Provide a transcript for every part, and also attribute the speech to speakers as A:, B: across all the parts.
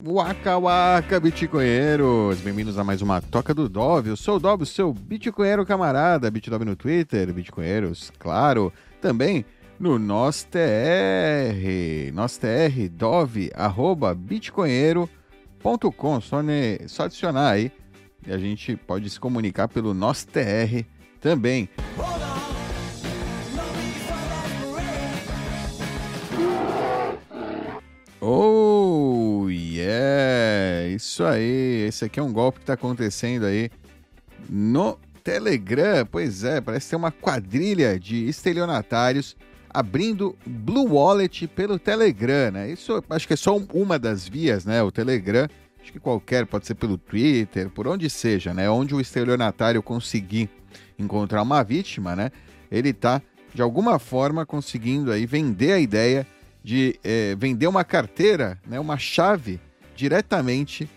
A: Waka Waka Bitcoinheiros, bem-vindos a mais uma Toca do Dove. Eu sou o Dove, seu Bitcoinheiro camarada, BitDove no Twitter, Bitcoinheiros, claro, também no NosTR, NosTR, Dove, arroba bitcoinheiro.com, só, ne, só adicionar aí e a gente pode se comunicar pelo NosTR também. Oh, yeah! Isso aí, esse aqui é um golpe que está acontecendo aí no Telegram. Pois é, parece ter uma quadrilha de estelionatários abrindo Blue Wallet pelo Telegram, né? Isso acho que é só uma das vias, né? O Telegram, acho que qualquer, pode ser pelo Twitter, por onde seja, né? Onde o estelionatário conseguir encontrar uma vítima, né? Ele está de alguma forma conseguindo aí vender a ideia de é, vender uma carteira, né, uma chave, diretamente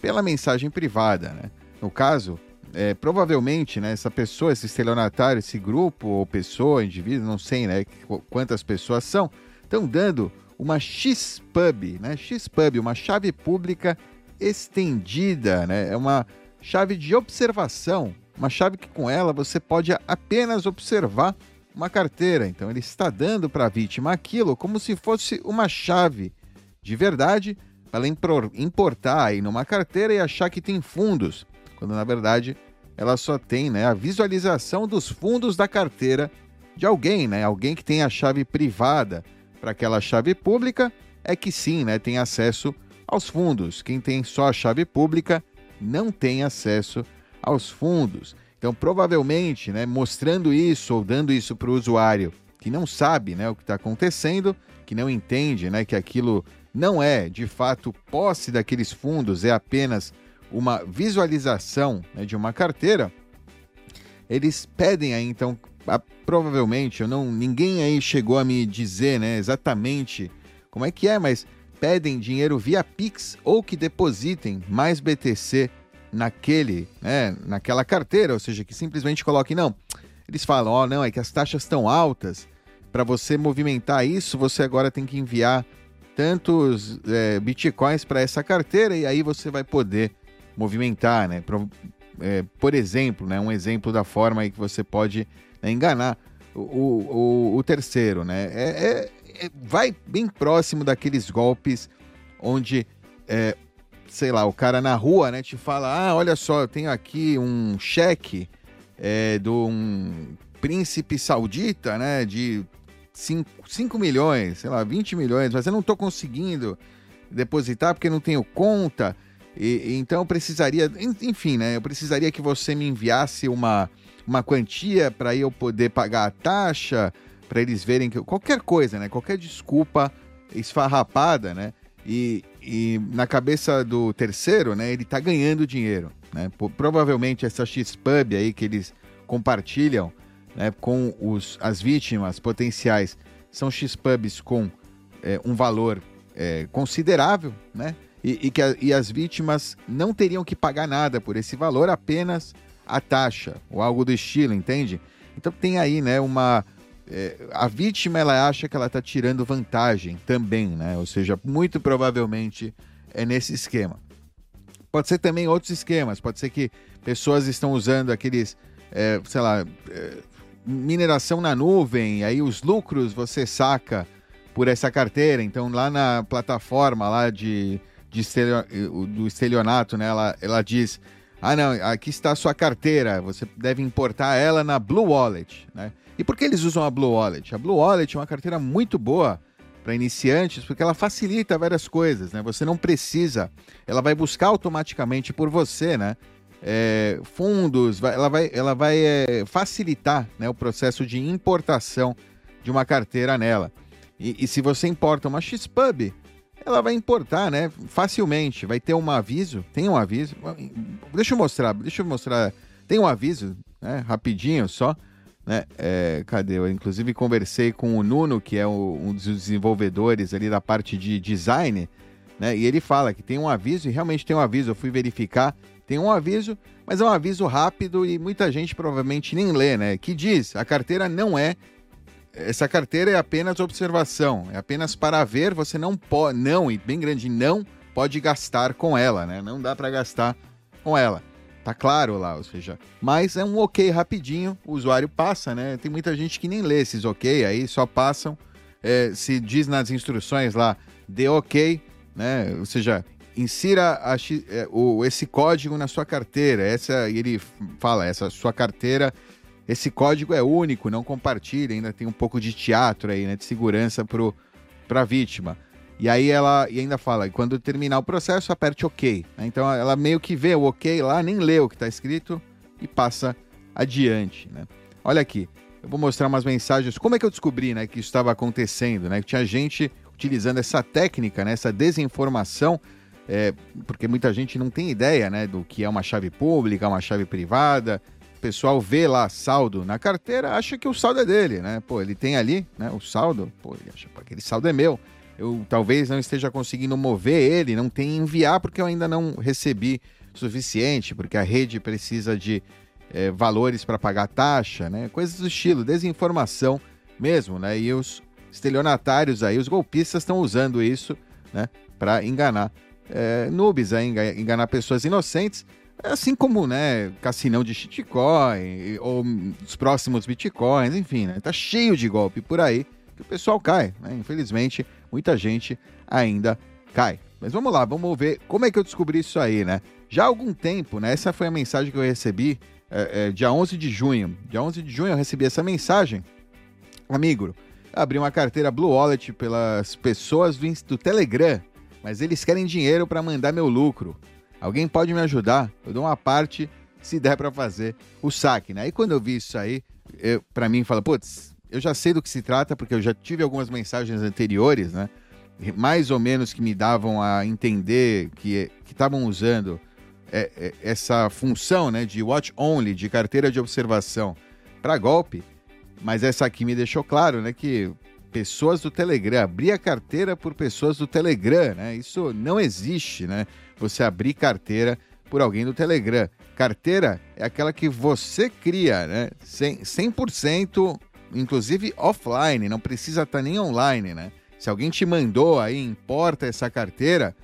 A: pela mensagem privada. Né? No caso, é, provavelmente, né, essa pessoa, esse estelionatário, esse grupo ou pessoa, indivíduo, não sei né, quantas pessoas são, estão dando uma XPub, né? XPub, uma chave pública estendida, né? É uma chave de observação, uma chave que com ela você pode apenas observar uma carteira. Então ele está dando para a vítima aquilo como se fosse uma chave de verdade ela importar aí numa carteira e achar que tem fundos, quando na verdade ela só tem né, a visualização dos fundos da carteira de alguém, né? Alguém que tem a chave privada para aquela chave pública é que sim, né, tem acesso aos fundos. Quem tem só a chave pública não tem acesso aos fundos. Então, provavelmente, né, mostrando isso ou dando isso para o usuário que não sabe né, o que está acontecendo, que não entende né, que aquilo não é de fato posse daqueles fundos, é apenas uma visualização né, de uma carteira, eles pedem aí então, a, provavelmente, eu não, ninguém aí chegou a me dizer né, exatamente como é que é, mas pedem dinheiro via Pix ou que depositem mais BTC naquele, né, naquela carteira, ou seja, que simplesmente coloque, não. Eles falam, ó, oh, não, é que as taxas estão altas, para você movimentar isso, você agora tem que enviar tantos é, bitcoins para essa carteira e aí você vai poder movimentar, né? Por, é, por exemplo, né, um exemplo da forma aí que você pode né, enganar o, o, o, terceiro, né? É, é, é, vai bem próximo daqueles golpes onde é, sei lá, o cara na rua, né, te fala: ah, olha só, eu tenho aqui um cheque é, de um príncipe saudita, né, de 5, milhões, sei lá, 20 milhões, mas eu não estou conseguindo depositar porque não tenho conta. E, então eu precisaria, enfim, né? Eu precisaria que você me enviasse uma, uma quantia para eu poder pagar a taxa, para eles verem que qualquer coisa, né? Qualquer desculpa esfarrapada, né? E, e na cabeça do terceiro, né, ele está ganhando dinheiro. Né? Provavelmente essa Xpub aí que eles compartilham né, com os, as vítimas potenciais são Xpubs com é, um valor é, considerável, né? E, e que a, e as vítimas não teriam que pagar nada por esse valor, apenas a taxa ou algo do estilo, entende? Então tem aí, né, uma é, a vítima ela acha que ela está tirando vantagem também, né? Ou seja, muito provavelmente é nesse esquema. Pode ser também outros esquemas, pode ser que pessoas estão usando aqueles, é, sei lá, é, mineração na nuvem, aí os lucros você saca por essa carteira. Então lá na plataforma lá de, de do estelionato, né? Ela, ela diz, ah não, aqui está a sua carteira, você deve importar ela na Blue Wallet, né? E por que eles usam a Blue Wallet? A Blue Wallet é uma carteira muito boa para iniciantes porque ela facilita várias coisas, né? Você não precisa, ela vai buscar automaticamente por você, né? É, fundos, ela vai, ela vai é, facilitar né, o processo de importação de uma carteira nela. E, e, se você importa uma Xpub, ela vai importar, né? Facilmente. Vai ter um aviso. Tem um aviso. Deixa eu mostrar. Deixa eu mostrar. Tem um aviso, né? Rapidinho só né? É, cadê? Eu inclusive conversei com o Nuno, que é o, um dos desenvolvedores ali da parte de design, né? E ele fala que tem um aviso, e realmente tem um aviso. Eu fui verificar, tem um aviso, mas é um aviso rápido e muita gente provavelmente nem lê, né? Que diz: a carteira não é. Essa carteira é apenas observação, é apenas para ver. Você não pode, não, e bem grande, não pode gastar com ela, né? Não dá para gastar com ela. Tá claro lá, ou seja, mas é um ok rapidinho, o usuário passa, né? Tem muita gente que nem lê esses ok, aí só passam. É, se diz nas instruções lá, dê ok, né? Ou seja, insira a, é, o, esse código na sua carteira. Essa, ele fala, essa sua carteira, esse código é único, não compartilhe. Ainda tem um pouco de teatro aí, né? De segurança para a vítima. E aí ela e ainda fala, quando terminar o processo, aperte OK. Né? Então ela meio que vê o OK lá, nem lê o que está escrito e passa adiante. Né? Olha aqui, eu vou mostrar umas mensagens. Como é que eu descobri né, que isso estava acontecendo? Né? Que tinha gente utilizando essa técnica, né, essa desinformação, é, porque muita gente não tem ideia né, do que é uma chave pública, uma chave privada. O pessoal vê lá saldo na carteira, acha que o saldo é dele, né? Pô, ele tem ali né, o saldo, pô, ele acha que aquele saldo é meu eu talvez não esteja conseguindo mover ele, não tem enviar porque eu ainda não recebi suficiente, porque a rede precisa de é, valores para pagar taxa, né? Coisas do estilo, desinformação mesmo, né? E os estelionatários aí, os golpistas estão usando isso, né? Para enganar é, noobs, aí, enganar pessoas inocentes, assim como, né? Cassinão de shitcoin ou os próximos bitcoins, enfim, né? Tá cheio de golpe por aí que o pessoal cai, né? Infelizmente, muita gente ainda cai. Mas vamos lá, vamos ver como é que eu descobri isso aí, né? Já há algum tempo, né? Essa foi a mensagem que eu recebi é, é, dia 11 de junho. Dia 11 de junho eu recebi essa mensagem. Amigo, abri uma carteira Blue Wallet pelas pessoas do, do Telegram, mas eles querem dinheiro para mandar meu lucro. Alguém pode me ajudar? Eu dou uma parte se der para fazer o saque, né? Aí quando eu vi isso aí, para mim fala, putz, eu já sei do que se trata, porque eu já tive algumas mensagens anteriores, né? Mais ou menos que me davam a entender que estavam usando é, é, essa função né, de watch only, de carteira de observação para golpe, mas essa aqui me deixou claro né, que pessoas do Telegram, abrir a carteira por pessoas do Telegram, né? Isso não existe, né? Você abrir carteira por alguém do Telegram. Carteira é aquela que você cria, né? 100%, 100 inclusive offline, não precisa estar tá nem online, né? Se alguém te mandou aí, importa essa carteira,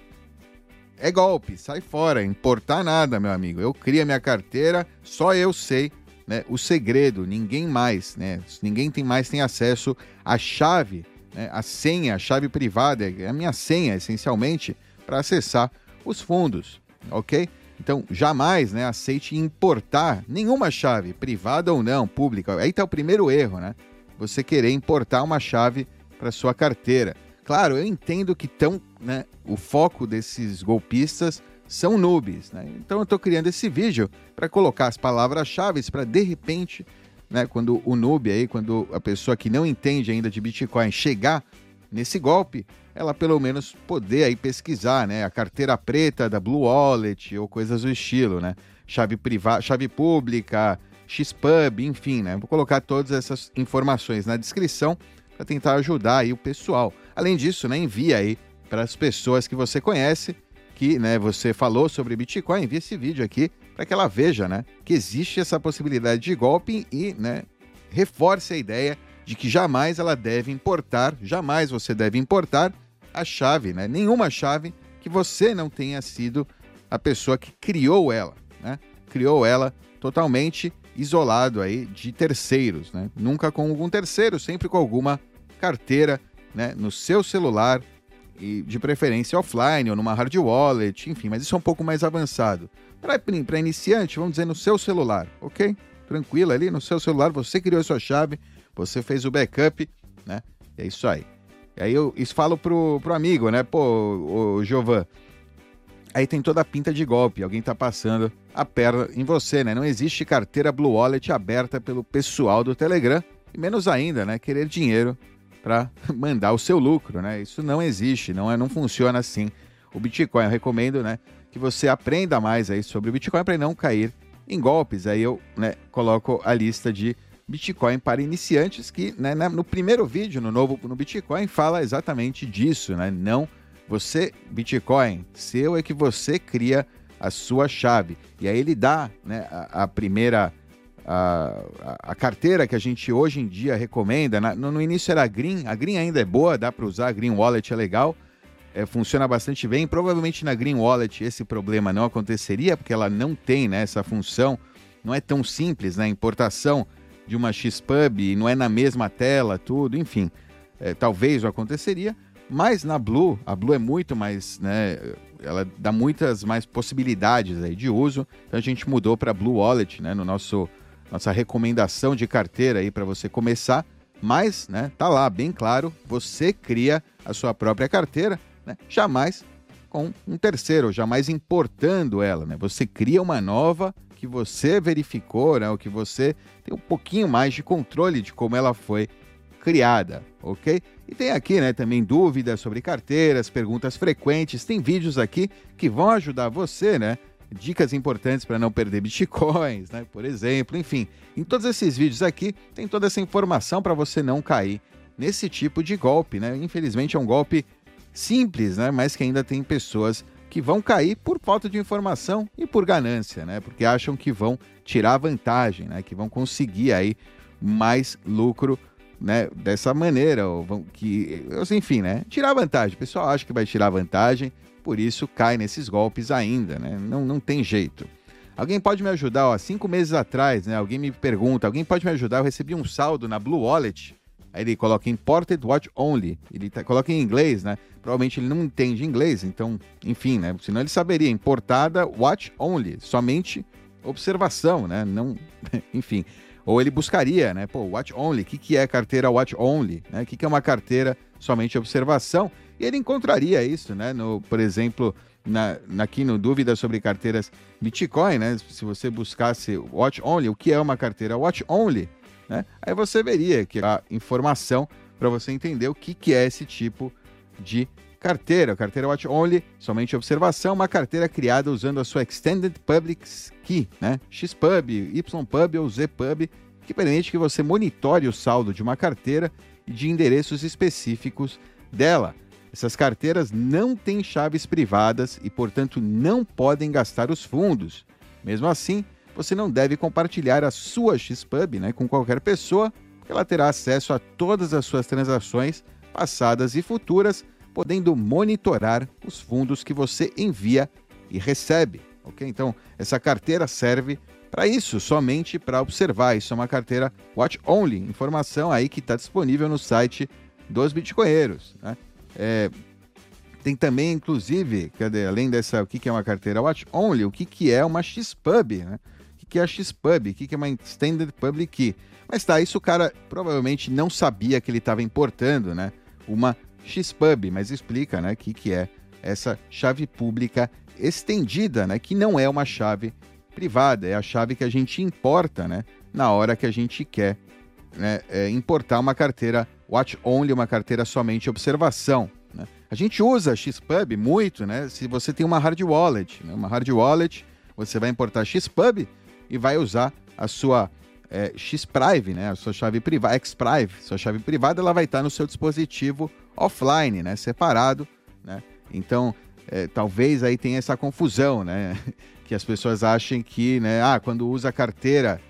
A: é golpe, sai fora, importar nada, meu amigo. Eu crio a minha carteira, só eu sei né, o segredo, ninguém mais, né? Ninguém tem mais tem acesso à chave, né, a senha, a chave privada, é a minha senha, essencialmente, para acessar os fundos, ok? Então, jamais né, aceite importar nenhuma chave, privada ou não, pública. Aí está o primeiro erro, né? Você querer importar uma chave para sua carteira. Claro, eu entendo que tão, né, o foco desses golpistas são noobs, né? Então eu estou criando esse vídeo para colocar as palavras-chave para de repente, né, quando o noob aí, quando a pessoa que não entende ainda de Bitcoin chegar nesse golpe, ela pelo menos poder aí pesquisar, né? A carteira preta da Blue Wallet ou coisas do estilo, né? Chave privada, chave pública, Xpub, enfim, né? Vou colocar todas essas informações na descrição para tentar ajudar aí o pessoal. Além disso, né, envia aí para as pessoas que você conhece, que, né, você falou sobre Bitcoin, envia esse vídeo aqui para que ela veja, né, que existe essa possibilidade de golpe e, né, reforce a ideia de que jamais ela deve importar, jamais você deve importar a chave, né? Nenhuma chave que você não tenha sido a pessoa que criou ela, né? Criou ela totalmente isolado aí de terceiros, né? Nunca com algum terceiro, sempre com alguma carteira, né, no seu celular e de preferência offline ou numa hard wallet, enfim, mas isso é um pouco mais avançado. Para iniciante, vamos dizer no seu celular, ok? Tranquilo ali no seu celular, você criou a sua chave, você fez o backup, né? É isso aí. E aí eu isso falo pro, pro amigo, né? Pô, o Giovan, aí tem toda a pinta de golpe, alguém tá passando a perna em você, né? Não existe carteira Blue Wallet aberta pelo pessoal do Telegram, e menos ainda, né? Querer dinheiro para mandar o seu lucro, né? Isso não existe, não é, não funciona assim. O Bitcoin, eu recomendo, né, que você aprenda mais aí sobre o Bitcoin para não cair em golpes. Aí eu, né, coloco a lista de Bitcoin para iniciantes, que né, no primeiro vídeo, no novo no Bitcoin, fala exatamente disso, né? Não você, Bitcoin, seu é que você cria a sua chave. E aí ele dá né, a, a primeira. A, a, carteira que a gente hoje em dia recomenda. Na, no, no, início era a Green, a Green ainda é boa, dá para usar, a Green Wallet é legal. é, funciona bastante bem. Provavelmente na Green Wallet esse problema não aconteceria, porque ela não tem né, essa função. Não é tão simples, né? Importação de uma XPub não é na mesma tela, tudo, enfim. É, talvez aconteceria, mas na Blue, a Blue é muito mais, né? Ela dá muitas mais possibilidades aí de uso. Então a gente mudou para Blue Wallet, né? No nosso nossa recomendação de carteira aí para você começar. Mas, né? Tá lá bem claro. Você cria a sua própria carteira né? jamais com um terceiro, jamais importando ela. Né? Você cria uma nova que você verificou, né? ou que você tem um pouquinho mais de controle de como ela foi criada, ok? E tem aqui né, também dúvidas sobre carteiras, perguntas frequentes, tem vídeos aqui que vão ajudar você, né? Dicas importantes para não perder bitcoins, né? Por exemplo, enfim, em todos esses vídeos aqui tem toda essa informação para você não cair nesse tipo de golpe, né? Infelizmente é um golpe simples, né? Mas que ainda tem pessoas que vão cair por falta de informação e por ganância, né? Porque acham que vão tirar vantagem, né? Que vão conseguir aí mais lucro, né? Dessa maneira, ou que, enfim, né? Tirar vantagem. O pessoal acha que vai tirar vantagem, por isso cai nesses golpes ainda, né? Não, não tem jeito. Alguém pode me ajudar? Ó, cinco meses atrás, né? Alguém me pergunta, alguém pode me ajudar? Eu recebi um saldo na Blue Wallet Aí ele coloca Imported Watch Only. Ele tá, coloca em inglês, né? Provavelmente ele não entende inglês, então, enfim, né? Senão ele saberia. Importada Watch Only. Somente observação, né? Não, enfim. Ou ele buscaria, né? Pô, Watch Only. O que, que é carteira Watch Only? Né? O que, que é uma carteira somente observação? E ele encontraria isso, né? No, por exemplo, na, aqui no Dúvidas sobre carteiras Bitcoin, né? Se você buscasse Watch Only, o que é uma carteira Watch Only? Né? Aí você veria que a informação para você entender o que, que é esse tipo de carteira. Carteira Watch Only, somente observação, uma carteira criada usando a sua Extended Public Key, né? XPub, YPub ou ZPub, que permite que você monitore o saldo de uma carteira e de endereços específicos dela. Essas carteiras não têm chaves privadas e, portanto, não podem gastar os fundos. Mesmo assim, você não deve compartilhar a sua XPub né, com qualquer pessoa, porque ela terá acesso a todas as suas transações passadas e futuras, podendo monitorar os fundos que você envia e recebe. Ok? Então, essa carteira serve para isso, somente para observar. Isso é uma carteira Watch Only, informação aí que está disponível no site dos Bitcoinheiros. Né? É, tem também, inclusive, cadê, além dessa, o que, que é uma carteira Watch Only, o que, que é uma XPub, né? que é a XPub, o que é uma Extended Public Key. Mas tá, isso o cara provavelmente não sabia que ele estava importando, né? Uma XPub, mas explica, né, que, que é essa chave pública estendida, né? Que não é uma chave privada, é a chave que a gente importa, né? Na hora que a gente quer né, é, importar uma carteira watch only, uma carteira somente observação. Né? A gente usa XPub muito, né? Se você tem uma hard wallet, né? uma hard wallet, você vai importar XPub e vai usar a sua é, né, a sua chave privada, X-Prive, sua chave privada, ela vai estar no seu dispositivo offline, né, separado, né? Então, é, talvez aí tenha essa confusão, né, que as pessoas achem que, né, ah, quando usa carteira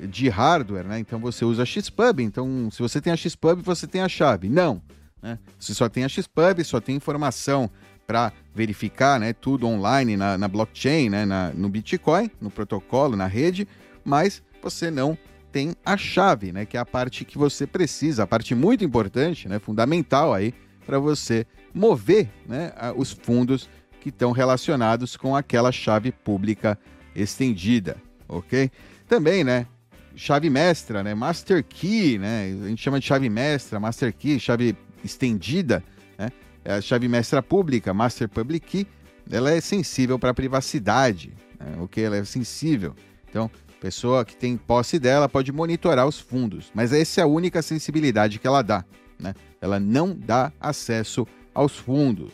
A: de hardware, né, então você usa a Xpub, então se você tem a Xpub, você tem a chave. Não, né? Você só tem a Xpub, só tem informação para verificar né, tudo online na, na blockchain, né, na, no Bitcoin, no protocolo, na rede, mas você não tem a chave, né, que é a parte que você precisa, a parte muito importante, né, fundamental aí para você mover né, os fundos que estão relacionados com aquela chave pública estendida, ok? Também, né, chave mestra, né, master key, né, a gente chama de chave mestra, master key, chave estendida, né, é a chave mestra pública, Master Public Key, ela é sensível para privacidade, né? ok? Ela é sensível. Então, pessoa que tem posse dela pode monitorar os fundos, mas essa é a única sensibilidade que ela dá. Né? Ela não dá acesso aos fundos.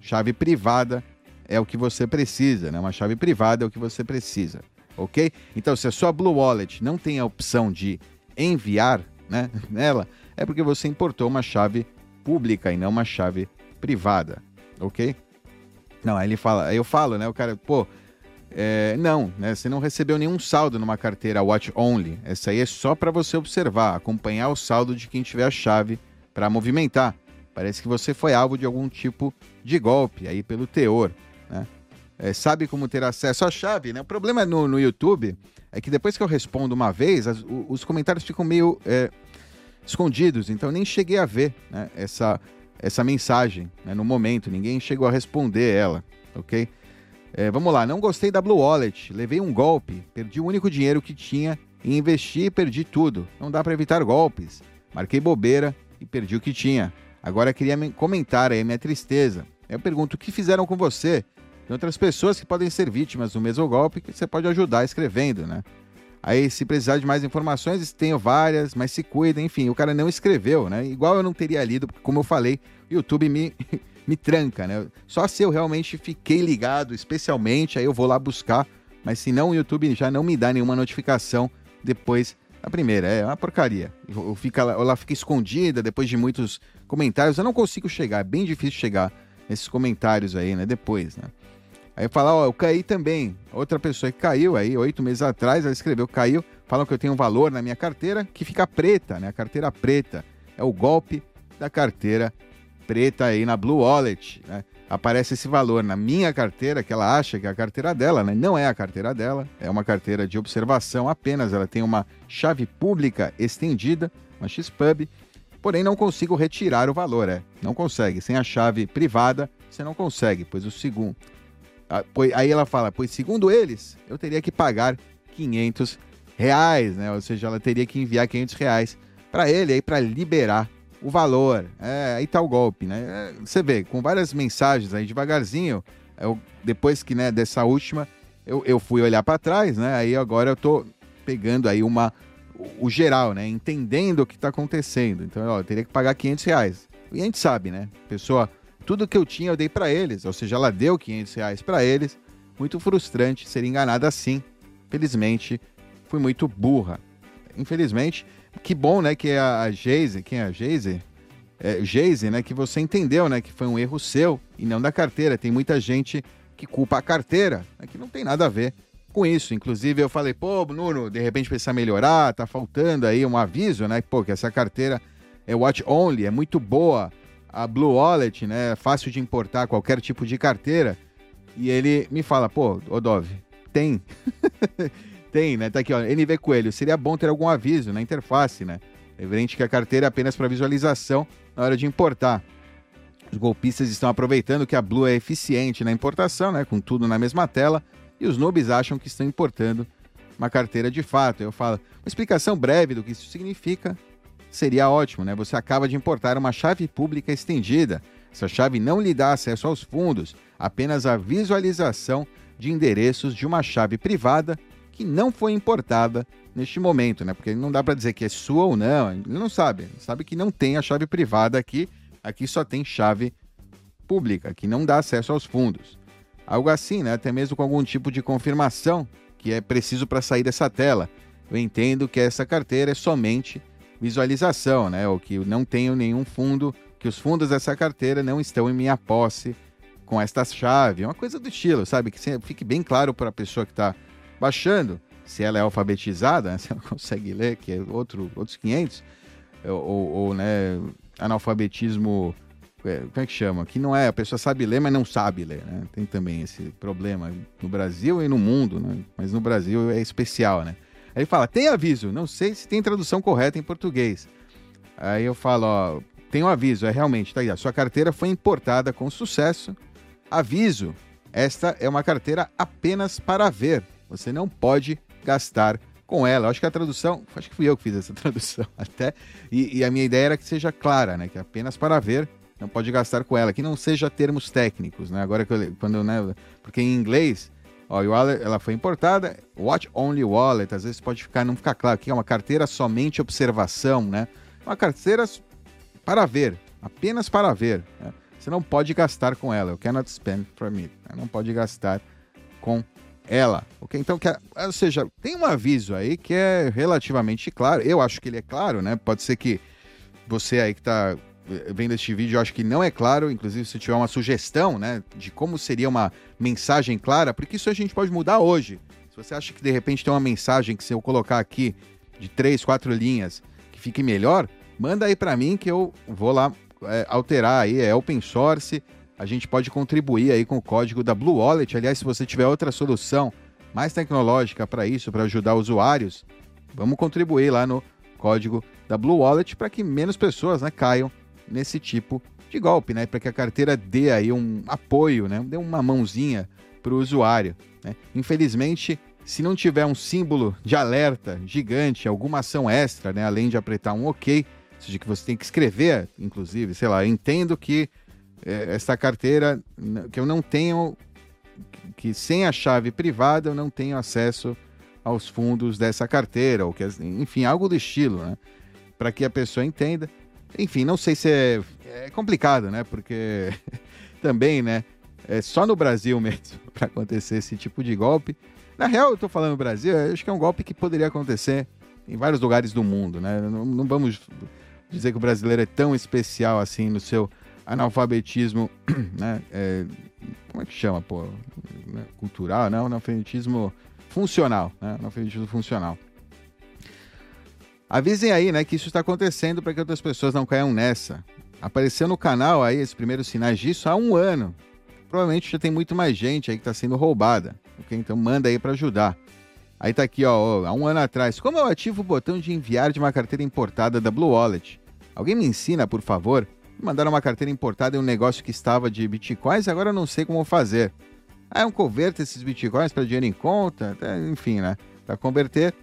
A: Chave privada é o que você precisa, né? Uma chave privada é o que você precisa, ok? Então, se a sua Blue Wallet não tem a opção de enviar, né, nela, é porque você importou uma chave pública e não uma chave privada, ok? Não, aí ele fala, aí eu falo, né? O cara, pô, é, não, né? Você não recebeu nenhum saldo numa carteira Watch Only. Essa aí é só para você observar, acompanhar o saldo de quem tiver a chave para movimentar. Parece que você foi alvo de algum tipo de golpe aí pelo teor, né? É, sabe como ter acesso à chave, né? O problema no, no YouTube é que depois que eu respondo uma vez, as, os comentários ficam meio é, escondidos, então nem cheguei a ver né, essa, essa mensagem né, no momento, ninguém chegou a responder ela, ok? É, vamos lá, não gostei da Blue Wallet, levei um golpe, perdi o único dinheiro que tinha e investi e perdi tudo. Não dá para evitar golpes. Marquei bobeira e perdi o que tinha. Agora queria comentar aí minha tristeza. Eu pergunto: o que fizeram com você? Tem outras pessoas que podem ser vítimas do mesmo golpe que você pode ajudar escrevendo, né? Aí, se precisar de mais informações, tenho várias, mas se cuida, enfim, o cara não escreveu, né? Igual eu não teria lido, porque, como eu falei, o YouTube me, me tranca, né? Só se eu realmente fiquei ligado, especialmente, aí eu vou lá buscar, mas se não, o YouTube já não me dá nenhuma notificação depois da primeira. É uma porcaria. Eu, fica, ela fica escondida depois de muitos comentários, eu não consigo chegar, é bem difícil chegar nesses comentários aí, né? Depois, né? Aí fala, ó, eu caí também. Outra pessoa que caiu aí, oito meses atrás, ela escreveu, caiu. Falam que eu tenho um valor na minha carteira que fica preta, né? A carteira preta. É o golpe da carteira preta aí na Blue Wallet, né? Aparece esse valor na minha carteira, que ela acha que é a carteira dela, né? Não é a carteira dela, é uma carteira de observação apenas. Ela tem uma chave pública estendida, uma XPub, porém não consigo retirar o valor, é. Não consegue. Sem a chave privada, você não consegue, pois o segundo ah, aí ela fala, pois segundo eles, eu teria que pagar 500 reais, né? Ou seja, ela teria que enviar 500 reais para ele aí para liberar o valor. É, aí tá o golpe, né? É, você vê, com várias mensagens aí devagarzinho, eu, depois que, né, dessa última, eu, eu fui olhar para trás, né? Aí agora eu tô pegando aí uma o, o geral, né? Entendendo o que tá acontecendo. Então, ó, eu teria que pagar 500 reais. E a gente sabe, né? Pessoa tudo que eu tinha eu dei para eles, ou seja, ela deu 500 reais para eles. Muito frustrante ser enganada assim. Felizmente, fui muito burra. Infelizmente, que bom, né, que a Geise, quem é a Geise? É, Geise, né, que você entendeu, né, que foi um erro seu e não da carteira. Tem muita gente que culpa a carteira, né, que não tem nada a ver com isso. Inclusive, eu falei, pô, Nuno, de repente precisa melhorar, tá faltando aí um aviso, né, pô, que essa carteira é watch only, é muito boa a Blue Wallet, né? É fácil de importar qualquer tipo de carteira. E ele me fala, pô, Odov, tem. tem, né? Tá aqui, ó, NV Coelho. Seria bom ter algum aviso na interface, né? É evidente que a carteira é apenas para visualização na hora de importar. Os golpistas estão aproveitando que a Blue é eficiente na importação, né? Com tudo na mesma tela. E os noobs acham que estão importando uma carteira de fato. Eu falo, uma explicação breve do que isso significa seria ótimo, né? Você acaba de importar uma chave pública estendida. Essa chave não lhe dá acesso aos fundos, apenas a visualização de endereços de uma chave privada que não foi importada neste momento, né? Porque não dá para dizer que é sua ou não, ele não sabe. Ele sabe que não tem a chave privada aqui, aqui só tem chave pública, que não dá acesso aos fundos. Algo assim, né? Até mesmo com algum tipo de confirmação que é preciso para sair dessa tela. Eu entendo que essa carteira é somente visualização, né? Ou que não tenho nenhum fundo, que os fundos dessa carteira não estão em minha posse com esta chave. Uma coisa do estilo, sabe? Que fique bem claro para a pessoa que está baixando, se ela é alfabetizada, né? se ela consegue ler, que é outro, outros 500, ou, ou né, analfabetismo, é, como é que chama? Que não é, a pessoa sabe ler, mas não sabe ler, né? Tem também esse problema no Brasil e no mundo, né? Mas no Brasil é especial, né? Aí ele fala, tem aviso, não sei se tem tradução correta em português. Aí eu falo, ó, tem um aviso, é realmente, tá aí, a sua carteira foi importada com sucesso. Aviso, esta é uma carteira apenas para ver. Você não pode gastar com ela. acho que a tradução, acho que fui eu que fiz essa tradução até, e, e, a minha ideia era que seja clara, né, que apenas para ver, não pode gastar com ela, que não seja termos técnicos, né, agora que eu, quando, né, porque em inglês Ó, wallet, ela foi importada, Watch Only Wallet, às vezes pode ficar, não ficar claro, que é uma carteira somente observação, né? Uma carteira para ver, apenas para ver. Né? Você não pode gastar com ela. You cannot spend from it. Não pode gastar com ela. Ok? Então, que, ou seja, tem um aviso aí que é relativamente claro. Eu acho que ele é claro, né? Pode ser que você aí que está vendo este vídeo, acho que não é claro, inclusive se tiver uma sugestão, né, de como seria uma mensagem clara, porque isso a gente pode mudar hoje. Se você acha que de repente tem uma mensagem que se eu colocar aqui de três, quatro linhas que fique melhor, manda aí para mim que eu vou lá é, alterar aí, é open source. A gente pode contribuir aí com o código da Blue Wallet. Aliás, se você tiver outra solução mais tecnológica para isso, para ajudar usuários, vamos contribuir lá no código da Blue Wallet para que menos pessoas né, caiam nesse tipo de golpe, né? Para que a carteira dê aí um apoio, né? Dê uma mãozinha para o usuário. Né? Infelizmente, se não tiver um símbolo de alerta gigante, alguma ação extra, né? Além de apertar um OK, ou seja, que você tem que escrever, inclusive, sei lá, entendo que essa carteira, que eu não tenho, que sem a chave privada eu não tenho acesso aos fundos dessa carteira, ou que, enfim, algo do estilo, né? Para que a pessoa entenda. Enfim, não sei se é, é complicado, né? Porque também, né? É só no Brasil mesmo para acontecer esse tipo de golpe. Na real, eu estou falando Brasil, acho que é um golpe que poderia acontecer em vários lugares do mundo, né? Não, não vamos dizer que o brasileiro é tão especial assim no seu analfabetismo, né? É, como é que chama, pô? Né? Cultural, não? Analfabetismo funcional, né? Analfabetismo funcional. Avisem aí, né, que isso está acontecendo para que outras pessoas não caiam nessa. Apareceu no canal aí esses primeiros sinais disso há um ano. Provavelmente já tem muito mais gente aí que está sendo roubada. Okay? Então manda aí para ajudar. Aí tá aqui, ó, há um ano atrás. Como eu ativo o botão de enviar de uma carteira importada da Blue Wallet? Alguém me ensina, por favor? Mandaram uma carteira importada em um negócio que estava de bitcoins, agora eu não sei como fazer. Aí eu converto esses bitcoins para dinheiro em conta, enfim, né? Para converter.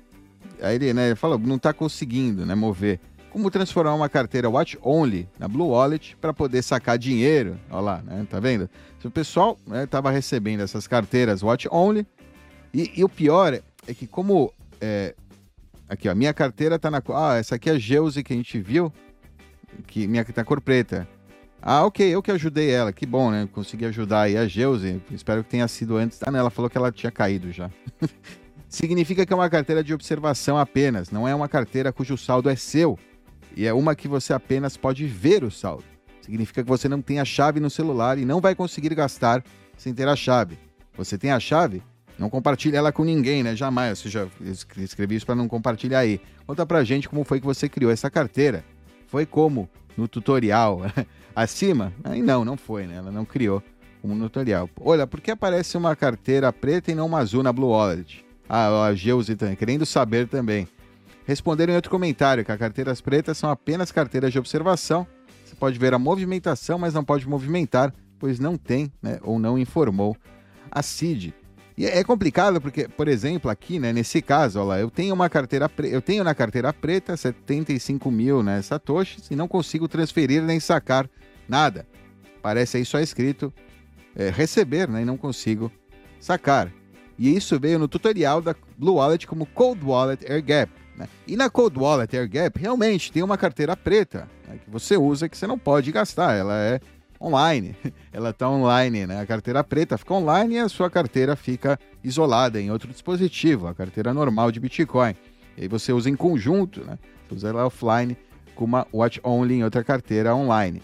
A: Aí ele, né, ele falou, não está conseguindo, né, mover. Como transformar uma carteira Watch Only na Blue Wallet para poder sacar dinheiro? Olha lá, né? Tá vendo? O pessoal estava né, recebendo essas carteiras Watch Only, e, e o pior é que como é, aqui ó, minha carteira tá na ah essa aqui é a Geuse que a gente viu, que minha tá cor preta. Ah, ok, eu que ajudei ela, que bom, né? Consegui ajudar aí a Geuse. Espero que tenha sido antes. Ah, não, ela falou que ela tinha caído já. Significa que é uma carteira de observação apenas, não é uma carteira cujo saldo é seu. E é uma que você apenas pode ver o saldo. Significa que você não tem a chave no celular e não vai conseguir gastar sem ter a chave. Você tem a chave? Não compartilhe ela com ninguém, né? Jamais. Você já escrevi isso para não compartilhar aí. Conta pra gente como foi que você criou essa carteira. Foi como? No tutorial. Acima? Aí não, não foi, né? Ela não criou no tutorial. Olha, por que aparece uma carteira preta e não uma azul na Blue Wallet? Ah, a Geuze também, querendo saber também. Responderam em outro comentário que as carteiras pretas são apenas carteiras de observação. Você pode ver a movimentação, mas não pode movimentar, pois não tem, né, ou não informou a CID. E é complicado porque, por exemplo, aqui, né, nesse caso, olha lá, eu tenho uma carteira, eu tenho na carteira preta 75 mil né, satoshis e não consigo transferir nem sacar nada. Parece aí só escrito é, receber, né, e não consigo sacar. E isso veio no tutorial da Blue Wallet como Cold Wallet Air Gap. Né? E na Cold Wallet Air Gap realmente tem uma carteira preta né, que você usa que você não pode gastar. Ela é online. Ela está online, né? A carteira preta fica online e a sua carteira fica isolada em outro dispositivo, a carteira normal de Bitcoin. E aí você usa em conjunto, né? Você usa ela offline com uma watch only em outra carteira online.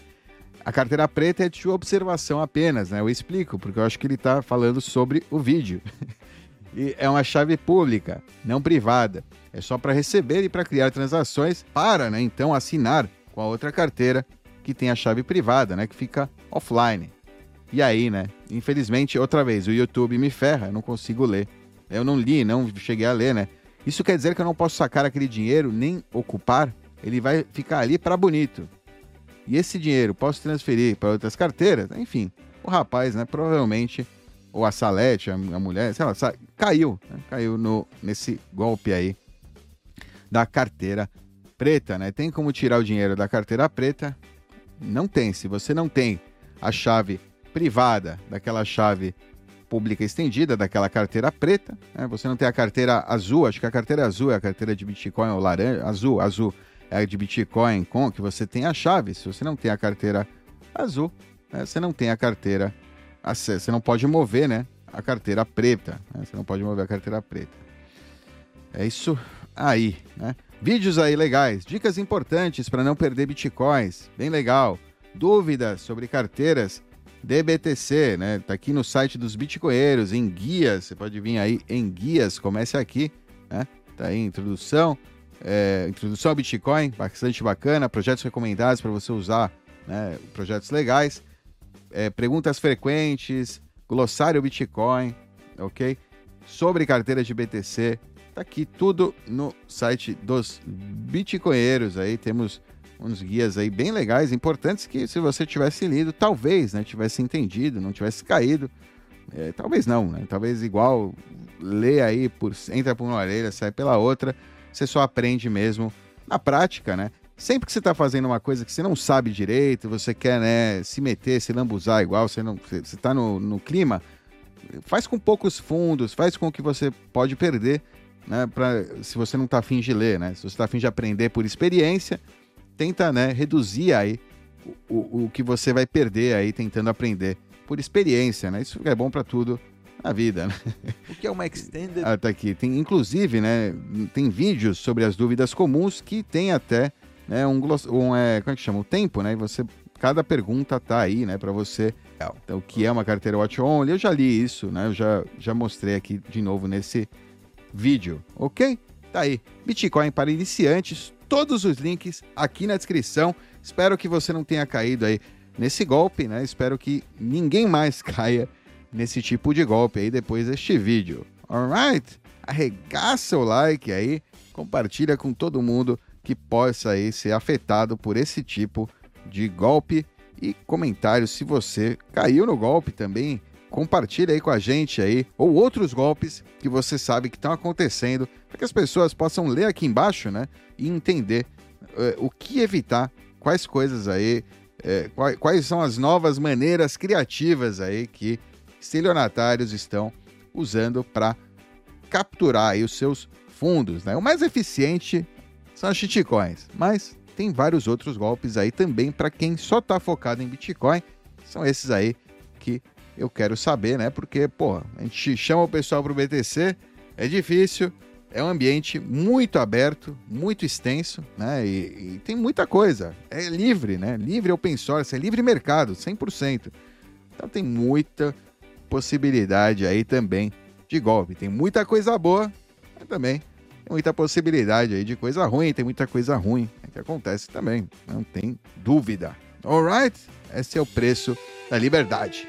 A: A carteira preta é de observação apenas, né? Eu explico, porque eu acho que ele está falando sobre o vídeo. e é uma chave pública, não privada. É só para receber e para criar transações para, né, então, assinar com a outra carteira que tem a chave privada, né? Que fica offline. E aí, né? Infelizmente, outra vez, o YouTube me ferra, eu não consigo ler. Eu não li, não cheguei a ler, né? Isso quer dizer que eu não posso sacar aquele dinheiro, nem ocupar. Ele vai ficar ali para bonito. E esse dinheiro posso transferir para outras carteiras? Enfim, o rapaz, né? Provavelmente, ou a Salete, a, mulher, sei lá, caiu, né? caiu no, nesse golpe aí da carteira preta, né? Tem como tirar o dinheiro da carteira preta não tem. Se você não tem a chave privada daquela chave pública estendida, daquela carteira preta, né? você não tem a carteira azul, acho que a carteira azul é a carteira de Bitcoin ou laranja, azul, azul é a de Bitcoin com que você tem a chave. Se você não tem a carteira azul, né? você não tem a carteira, você não pode mover, né? A carteira preta, né? você não pode mover a carteira preta. É isso aí, né? Vídeos aí legais, dicas importantes para não perder bitcoins, bem legal. Dúvidas sobre carteiras DBTC, né? Tá aqui no site dos bitcoinheiros, em guias, você pode vir aí em guias, comece aqui, né? Tá aí introdução, é, introdução ao Bitcoin, bastante bacana, projetos recomendados para você usar né? projetos legais, é, perguntas frequentes, glossário Bitcoin, ok? Sobre carteira de BTC, tá aqui tudo no site dos Bitcoinheiros aí, temos uns guias aí bem legais, importantes que se você tivesse lido, talvez, né, tivesse entendido, não tivesse caído, é, talvez não, né? Talvez igual lê aí, por, entra por uma orelha, sai pela outra, você só aprende mesmo na prática, né? Sempre que você está fazendo uma coisa que você não sabe direito, você quer né, se meter, se lambuzar igual, você não, você está no, no clima, faz com poucos fundos, faz com o que você pode perder, né? Pra, se você não está afim de ler, né? Se você está afim de aprender por experiência, tenta né, reduzir aí o, o, o que você vai perder aí tentando aprender por experiência, né? Isso é bom para tudo na vida, né?
B: O que é uma extended?
A: Ah, tá aqui. Tem, inclusive, né? Tem vídeos sobre as dúvidas comuns que tem até né, um, um é, como é que chama? O tempo, né? E você, cada pergunta tá aí, né? Para você. Então, o que é uma carteira Watch Only? Eu já li isso, né? Eu já, já mostrei aqui de novo nesse vídeo, ok? Tá aí. Bitcoin para iniciantes. Todos os links aqui na descrição. Espero que você não tenha caído aí nesse golpe, né? Espero que ninguém mais caia nesse tipo de golpe aí depois deste vídeo. Alright? Arregaça o like aí, compartilha com todo mundo que possa aí ser afetado por esse tipo de golpe e comentários se você caiu no golpe também. Compartilha aí com a gente aí ou outros golpes que você sabe que estão acontecendo para que as pessoas possam ler aqui embaixo, né, e entender uh, o que evitar, quais coisas aí é, quais, quais são as novas maneiras criativas aí que estelionatários estão usando para capturar aí os seus fundos. Né? O mais eficiente são as shitcoins, mas tem vários outros golpes aí também para quem só está focado em Bitcoin. São esses aí que eu quero saber, né? Porque, pô, a gente chama o pessoal para o BTC, é difícil, é um ambiente muito aberto, muito extenso, né? E, e, tem muita coisa. É livre, né? Livre open source, é livre mercado, 100%. Então tem muita possibilidade aí também de golpe. Tem muita coisa boa, mas também tem muita possibilidade aí de coisa ruim. Tem muita coisa ruim que acontece também, não tem dúvida. Alright? Esse é o preço da liberdade.